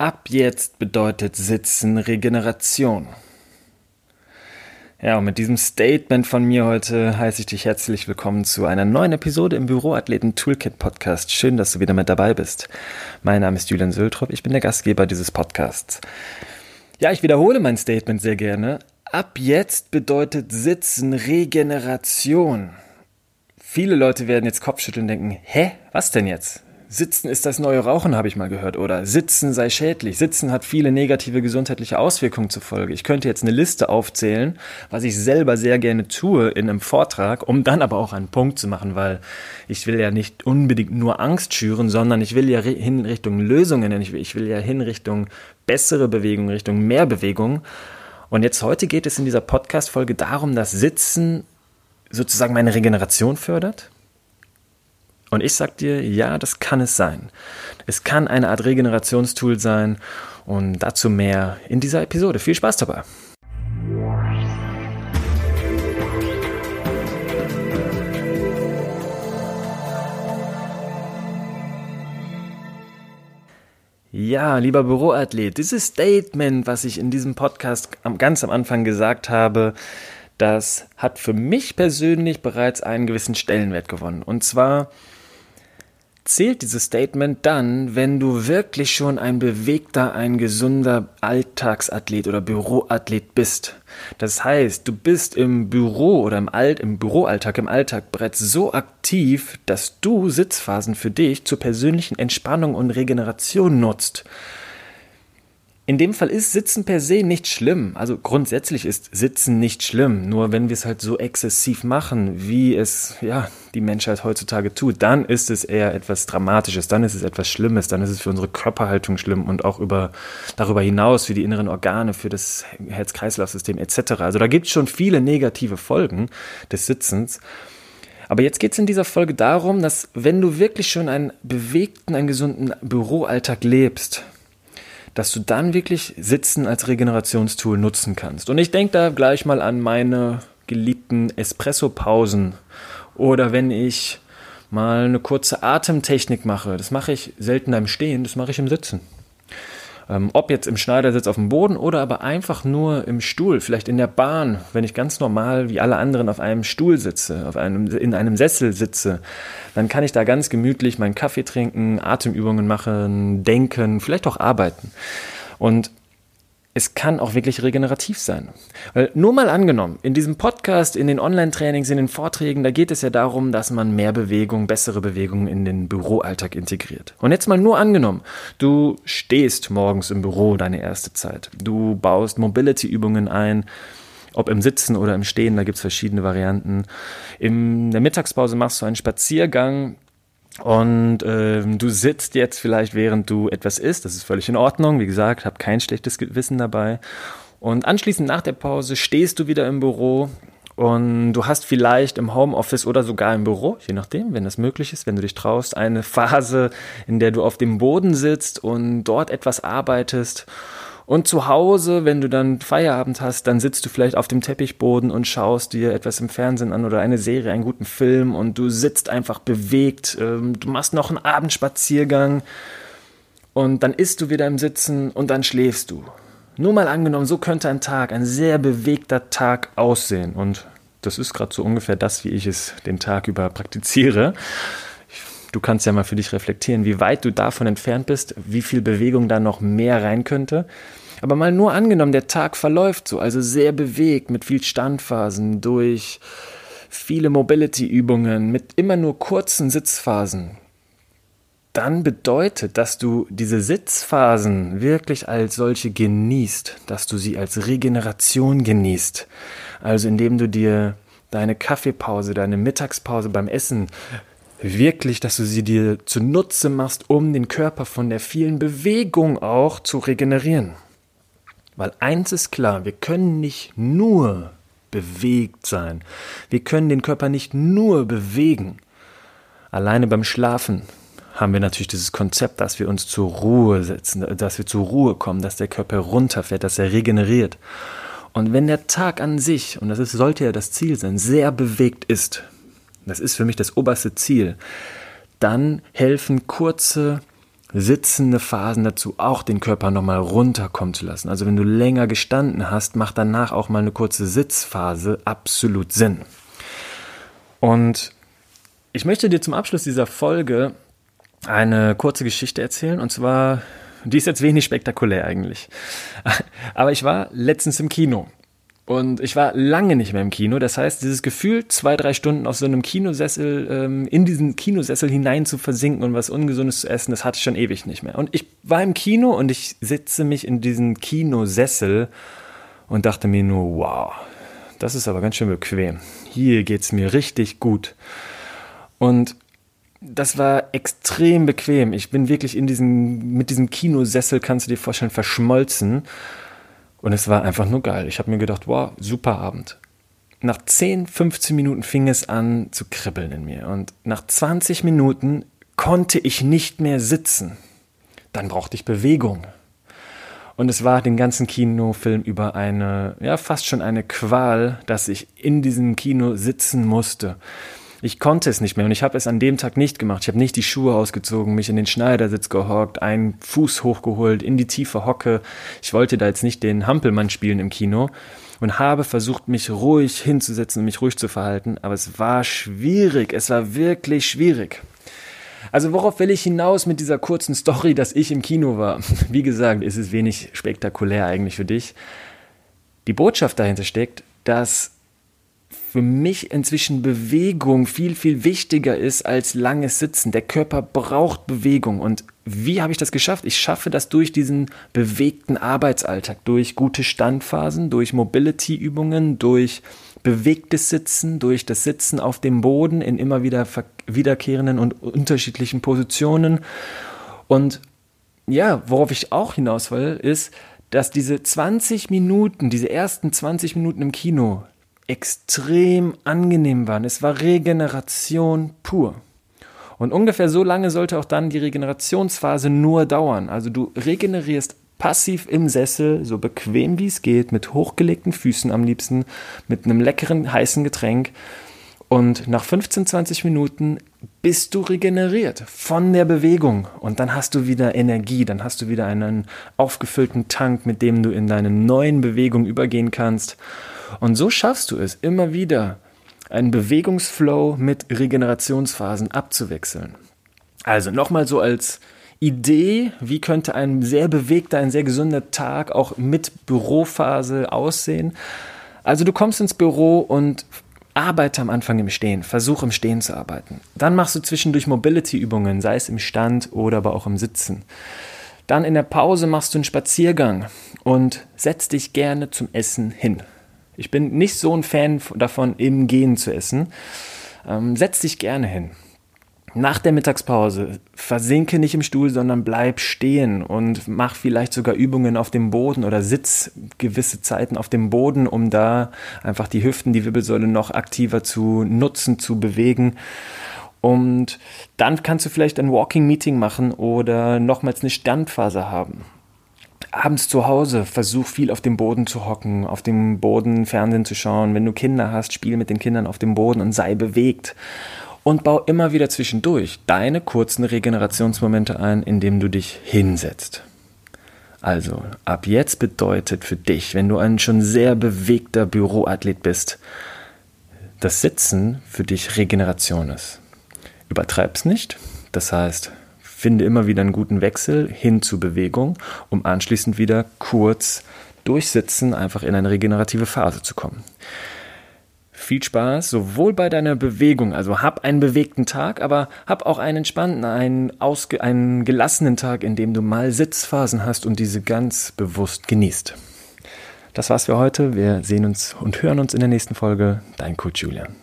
Ab jetzt bedeutet Sitzen Regeneration. Ja, und mit diesem Statement von mir heute heiße ich dich herzlich willkommen zu einer neuen Episode im Büroathleten Toolkit Podcast. Schön, dass du wieder mit dabei bist. Mein Name ist Julian Söltrop, ich bin der Gastgeber dieses Podcasts. Ja, ich wiederhole mein Statement sehr gerne. Ab jetzt bedeutet Sitzen Regeneration. Viele Leute werden jetzt Kopfschütteln und denken, hä, was denn jetzt? Sitzen ist das neue Rauchen, habe ich mal gehört. Oder Sitzen sei schädlich. Sitzen hat viele negative gesundheitliche Auswirkungen zur Folge. Ich könnte jetzt eine Liste aufzählen, was ich selber sehr gerne tue in einem Vortrag, um dann aber auch einen Punkt zu machen, weil ich will ja nicht unbedingt nur Angst schüren, sondern ich will ja hin Richtung Lösungen, ich will, ich will ja hin Richtung bessere Bewegung, Richtung mehr Bewegung. Und jetzt heute geht es in dieser Podcast-Folge darum, dass Sitzen sozusagen meine Regeneration fördert und ich sag dir, ja, das kann es sein. Es kann eine Art Regenerationstool sein und dazu mehr in dieser Episode. Viel Spaß dabei. Ja, lieber Büroathlet, dieses Statement, was ich in diesem Podcast ganz am Anfang gesagt habe, das hat für mich persönlich bereits einen gewissen Stellenwert gewonnen. Und zwar zählt dieses Statement dann, wenn du wirklich schon ein bewegter, ein gesunder Alltagsathlet oder Büroathlet bist. Das heißt, du bist im Büro oder im Alt, im Büroalltag, im Alltag bereits so aktiv, dass du Sitzphasen für dich zur persönlichen Entspannung und Regeneration nutzt. In dem Fall ist Sitzen per se nicht schlimm. Also grundsätzlich ist Sitzen nicht schlimm. Nur wenn wir es halt so exzessiv machen, wie es ja die Menschheit heutzutage tut, dann ist es eher etwas Dramatisches, dann ist es etwas Schlimmes, dann ist es für unsere Körperhaltung schlimm und auch über, darüber hinaus für die inneren Organe, für das Herz-Kreislauf-System etc. Also da gibt es schon viele negative Folgen des Sitzens. Aber jetzt geht es in dieser Folge darum, dass wenn du wirklich schon einen bewegten, einen gesunden Büroalltag lebst, dass du dann wirklich Sitzen als Regenerationstool nutzen kannst. Und ich denke da gleich mal an meine geliebten Espresso-Pausen oder wenn ich mal eine kurze Atemtechnik mache. Das mache ich selten im Stehen, das mache ich im Sitzen. Ähm, ob jetzt im Schneidersitz auf dem Boden oder aber einfach nur im Stuhl, vielleicht in der Bahn, wenn ich ganz normal wie alle anderen auf einem Stuhl sitze, auf einem, in einem Sessel sitze, dann kann ich da ganz gemütlich meinen Kaffee trinken, Atemübungen machen, denken, vielleicht auch arbeiten. Und es kann auch wirklich regenerativ sein. Weil nur mal angenommen, in diesem Podcast, in den Online-Trainings, in den Vorträgen, da geht es ja darum, dass man mehr Bewegung, bessere Bewegung in den Büroalltag integriert. Und jetzt mal nur angenommen, du stehst morgens im Büro deine erste Zeit. Du baust Mobility-Übungen ein, ob im Sitzen oder im Stehen, da gibt es verschiedene Varianten. In der Mittagspause machst du einen Spaziergang, und ähm, du sitzt jetzt vielleicht, während du etwas isst. Das ist völlig in Ordnung. Wie gesagt, hab kein schlechtes Gewissen dabei. Und anschließend nach der Pause stehst du wieder im Büro und du hast vielleicht im Homeoffice oder sogar im Büro, je nachdem, wenn das möglich ist, wenn du dich traust, eine Phase, in der du auf dem Boden sitzt und dort etwas arbeitest und zu Hause, wenn du dann Feierabend hast, dann sitzt du vielleicht auf dem Teppichboden und schaust dir etwas im Fernsehen an oder eine Serie, einen guten Film und du sitzt einfach bewegt. Ähm, du machst noch einen Abendspaziergang und dann isst du wieder im Sitzen und dann schläfst du. Nur mal angenommen, so könnte ein Tag, ein sehr bewegter Tag aussehen. Und das ist gerade so ungefähr das, wie ich es den Tag über praktiziere. Du kannst ja mal für dich reflektieren, wie weit du davon entfernt bist, wie viel Bewegung da noch mehr rein könnte. Aber mal nur angenommen, der Tag verläuft so, also sehr bewegt, mit viel Standphasen, durch viele Mobility-Übungen, mit immer nur kurzen Sitzphasen. Dann bedeutet, dass du diese Sitzphasen wirklich als solche genießt, dass du sie als Regeneration genießt. Also indem du dir deine Kaffeepause, deine Mittagspause beim Essen wirklich, dass du sie dir zunutze machst, um den Körper von der vielen Bewegung auch zu regenerieren. Weil eins ist klar, wir können nicht nur bewegt sein. Wir können den Körper nicht nur bewegen. Alleine beim Schlafen haben wir natürlich dieses Konzept, dass wir uns zur Ruhe setzen, dass wir zur Ruhe kommen, dass der Körper runterfährt, dass er regeneriert. Und wenn der Tag an sich, und das ist, sollte ja das Ziel sein, sehr bewegt ist, das ist für mich das oberste Ziel, dann helfen kurze sitzende Phasen dazu, auch den Körper nochmal runterkommen zu lassen. Also wenn du länger gestanden hast, macht danach auch mal eine kurze Sitzphase absolut Sinn. Und ich möchte dir zum Abschluss dieser Folge eine kurze Geschichte erzählen. Und zwar, die ist jetzt wenig spektakulär eigentlich. Aber ich war letztens im Kino. Und ich war lange nicht mehr im Kino. Das heißt, dieses Gefühl, zwei, drei Stunden auf so einem Kinosessel, ähm, in diesen Kinosessel hinein zu versinken und was Ungesundes zu essen, das hatte ich schon ewig nicht mehr. Und ich war im Kino und ich sitze mich in diesen Kinosessel und dachte mir nur, wow, das ist aber ganz schön bequem. Hier geht's mir richtig gut. Und das war extrem bequem. Ich bin wirklich in diesem, mit diesem Kinosessel, kannst du dir vorstellen, verschmolzen. Und es war einfach nur geil. Ich habe mir gedacht, wow, super Abend. Nach 10, 15 Minuten fing es an zu kribbeln in mir. Und nach 20 Minuten konnte ich nicht mehr sitzen. Dann brauchte ich Bewegung. Und es war den ganzen Kinofilm über eine, ja, fast schon eine Qual, dass ich in diesem Kino sitzen musste. Ich konnte es nicht mehr und ich habe es an dem Tag nicht gemacht. Ich habe nicht die Schuhe ausgezogen, mich in den Schneidersitz gehockt, einen Fuß hochgeholt, in die tiefe Hocke. Ich wollte da jetzt nicht den Hampelmann spielen im Kino und habe versucht, mich ruhig hinzusetzen und mich ruhig zu verhalten, aber es war schwierig. Es war wirklich schwierig. Also worauf will ich hinaus mit dieser kurzen Story, dass ich im Kino war? Wie gesagt, ist es wenig spektakulär eigentlich für dich. Die Botschaft dahinter steckt, dass für mich inzwischen Bewegung viel, viel wichtiger ist als langes Sitzen. Der Körper braucht Bewegung. Und wie habe ich das geschafft? Ich schaffe das durch diesen bewegten Arbeitsalltag, durch gute Standphasen, durch Mobility-Übungen, durch bewegtes Sitzen, durch das Sitzen auf dem Boden in immer wieder wiederkehrenden und unterschiedlichen Positionen. Und ja, worauf ich auch hinaus will, ist, dass diese 20 Minuten, diese ersten 20 Minuten im Kino extrem angenehm waren. Es war Regeneration pur. Und ungefähr so lange sollte auch dann die Regenerationsphase nur dauern. Also du regenerierst passiv im Sessel, so bequem wie es geht, mit hochgelegten Füßen am liebsten, mit einem leckeren heißen Getränk. Und nach 15, 20 Minuten bist du regeneriert von der Bewegung. Und dann hast du wieder Energie, dann hast du wieder einen aufgefüllten Tank, mit dem du in deine neuen Bewegungen übergehen kannst. Und so schaffst du es immer wieder, einen Bewegungsflow mit Regenerationsphasen abzuwechseln. Also nochmal so als Idee, wie könnte ein sehr bewegter, ein sehr gesunder Tag auch mit Bürophase aussehen. Also du kommst ins Büro und arbeite am Anfang im Stehen, versuch im Stehen zu arbeiten. Dann machst du zwischendurch Mobility-Übungen, sei es im Stand oder aber auch im Sitzen. Dann in der Pause machst du einen Spaziergang und setz dich gerne zum Essen hin. Ich bin nicht so ein Fan davon, im Gehen zu essen. Ähm, setz dich gerne hin. Nach der Mittagspause versinke nicht im Stuhl, sondern bleib stehen und mach vielleicht sogar Übungen auf dem Boden oder sitz gewisse Zeiten auf dem Boden, um da einfach die Hüften, die Wirbelsäule noch aktiver zu nutzen, zu bewegen. Und dann kannst du vielleicht ein Walking Meeting machen oder nochmals eine Standphase haben abends zu Hause, versuch viel auf dem Boden zu hocken, auf dem Boden Fernsehen zu schauen. Wenn du Kinder hast, spiel mit den Kindern auf dem Boden und sei bewegt. Und bau immer wieder zwischendurch deine kurzen Regenerationsmomente ein, indem du dich hinsetzt. Also, ab jetzt bedeutet für dich, wenn du ein schon sehr bewegter Büroathlet bist, das Sitzen für dich Regeneration ist. Übertreib's nicht. Das heißt, Finde immer wieder einen guten Wechsel hin zu Bewegung, um anschließend wieder kurz durchsitzen, einfach in eine regenerative Phase zu kommen. Viel Spaß, sowohl bei deiner Bewegung, also hab einen bewegten Tag, aber hab auch einen entspannten, einen, ausge einen gelassenen Tag, in dem du mal Sitzphasen hast und diese ganz bewusst genießt. Das war's für heute. Wir sehen uns und hören uns in der nächsten Folge. Dein Coach Julian.